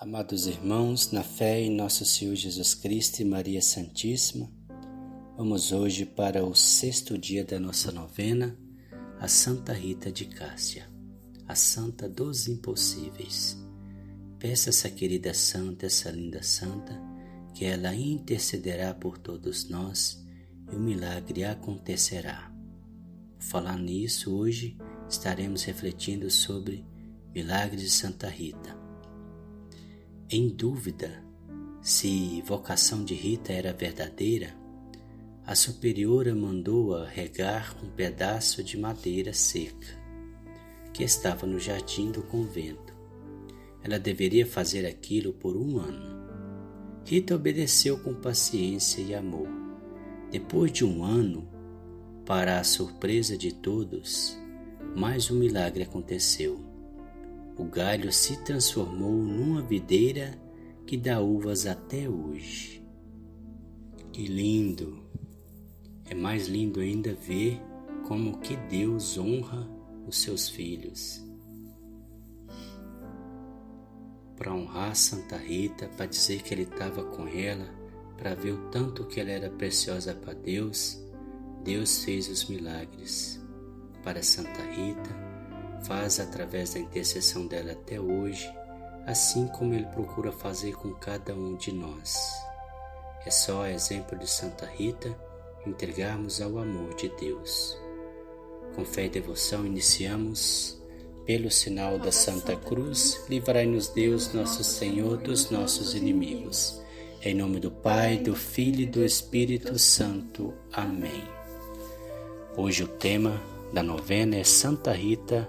Amados irmãos, na fé em nosso Senhor Jesus Cristo e Maria Santíssima, vamos hoje para o sexto dia da nossa novena, a Santa Rita de Cássia, a Santa dos Impossíveis. Peça essa querida santa, essa linda santa, que ela intercederá por todos nós e o milagre acontecerá. Por falar nisso, hoje estaremos refletindo sobre milagres de Santa Rita. Em dúvida se vocação de Rita era verdadeira, a superiora mandou-a regar um pedaço de madeira seca que estava no jardim do convento. Ela deveria fazer aquilo por um ano. Rita obedeceu com paciência e amor. Depois de um ano, para a surpresa de todos, mais um milagre aconteceu o galho se transformou numa videira que dá uvas até hoje. Que lindo! É mais lindo ainda ver como que Deus honra os seus filhos. Para honrar Santa Rita, para dizer que ele estava com ela, para ver o tanto que ela era preciosa para Deus, Deus fez os milagres. Para Santa Rita, faz através da intercessão dela até hoje, assim como ele procura fazer com cada um de nós. É só exemplo de Santa Rita entregarmos ao amor de Deus. Com fé e devoção iniciamos pelo sinal da Santa Cruz, livrai-nos Deus, nosso Senhor, dos nossos inimigos. Em nome do Pai, do Filho e do Espírito Santo. Amém. Hoje o tema da novena é Santa Rita,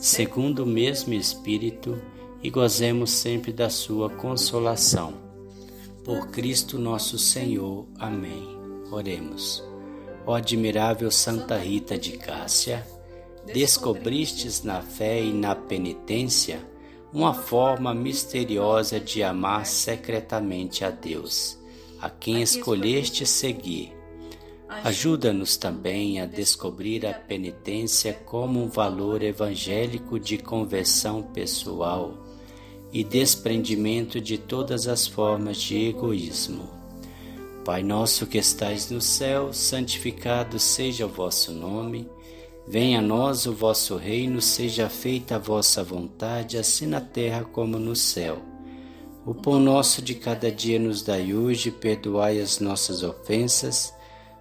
segundo o mesmo Espírito, e gozemos sempre da Sua consolação. Por Cristo nosso Senhor. Amém. Oremos. Ó admirável Santa Rita de Cássia, descobristes na fé e na penitência uma forma misteriosa de amar secretamente a Deus, a quem escolheste seguir Ajuda-nos também a descobrir a penitência como um valor evangélico de conversão pessoal e desprendimento de todas as formas de egoísmo. Pai nosso que estais no céu, santificado seja o vosso nome. Venha a nós o vosso reino, seja feita a vossa vontade, assim na terra como no céu. O pão nosso de cada dia nos dai hoje, perdoai as nossas ofensas,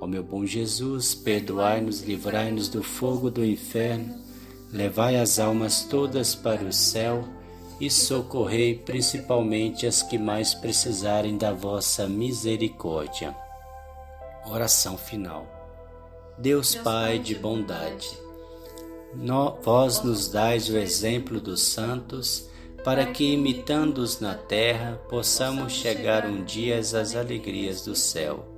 Ó meu bom Jesus, perdoai-nos, livrai-nos do fogo do inferno, levai as almas todas para o céu e socorrei principalmente as que mais precisarem da vossa misericórdia. Oração final. Deus Pai de bondade, vós nos dais o exemplo dos santos, para que, imitando-os na terra, possamos chegar um dia às alegrias do céu.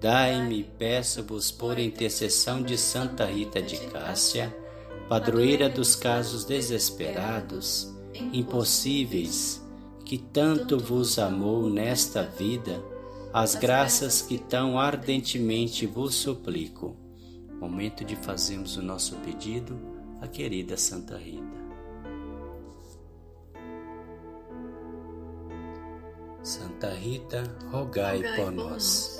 Dai-me, peço-vos, por intercessão de Santa Rita de Cássia, padroeira dos casos desesperados, impossíveis, que tanto vos amou nesta vida, as graças que tão ardentemente vos suplico. Momento de fazermos o nosso pedido à querida Santa Rita. Santa Rita, rogai por nós.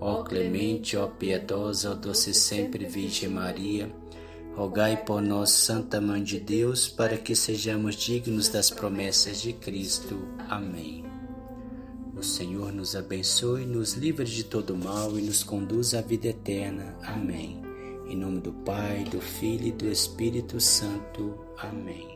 Ó clemente, ó piedosa, ó doce sempre Virgem Maria, Rogai por nós, Santa Mãe de Deus, para que sejamos dignos das promessas de Cristo. Amém. O Senhor nos abençoe, nos livre de todo mal e nos conduz à vida eterna. Amém. Em nome do Pai, do Filho e do Espírito Santo. Amém.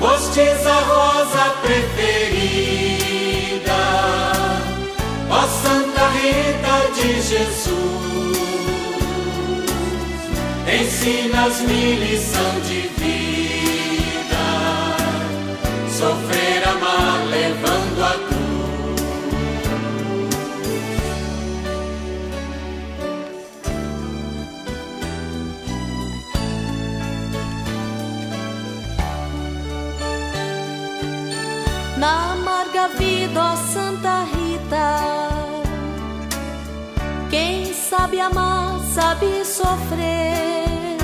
Fostes a rosa preferida, ó Santa Rita de Jesus. Ensinas-me lição de vida, sofrer, Amarga vida, ó Santa Rita, quem sabe amar, sabe sofrer,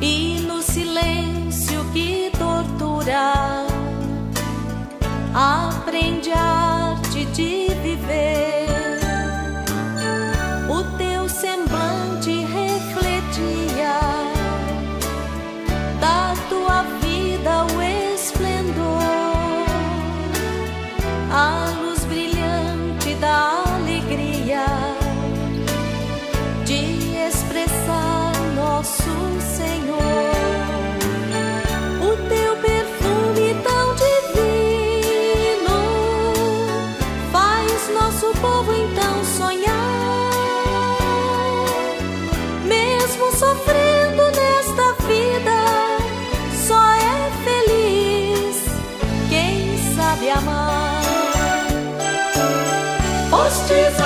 e no silêncio que tortura, aprende a arte de viver. Postes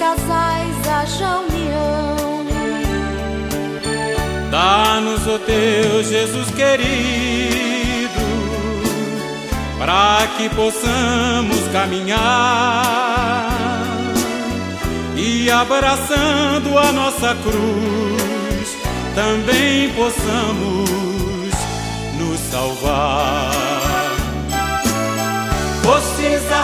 casais haja união. Dá-nos, ó teu Jesus querido, para que possamos caminhar e abraçando a nossa cruz, também possamos nos salvar. Fostes a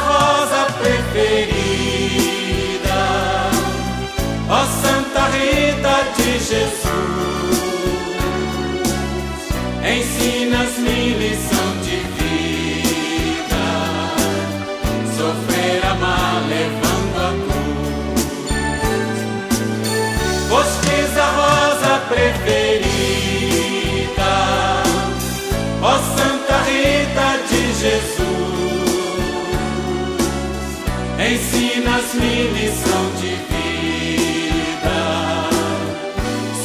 Lição de vida,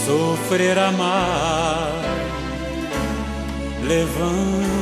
Sofrer, amar, levando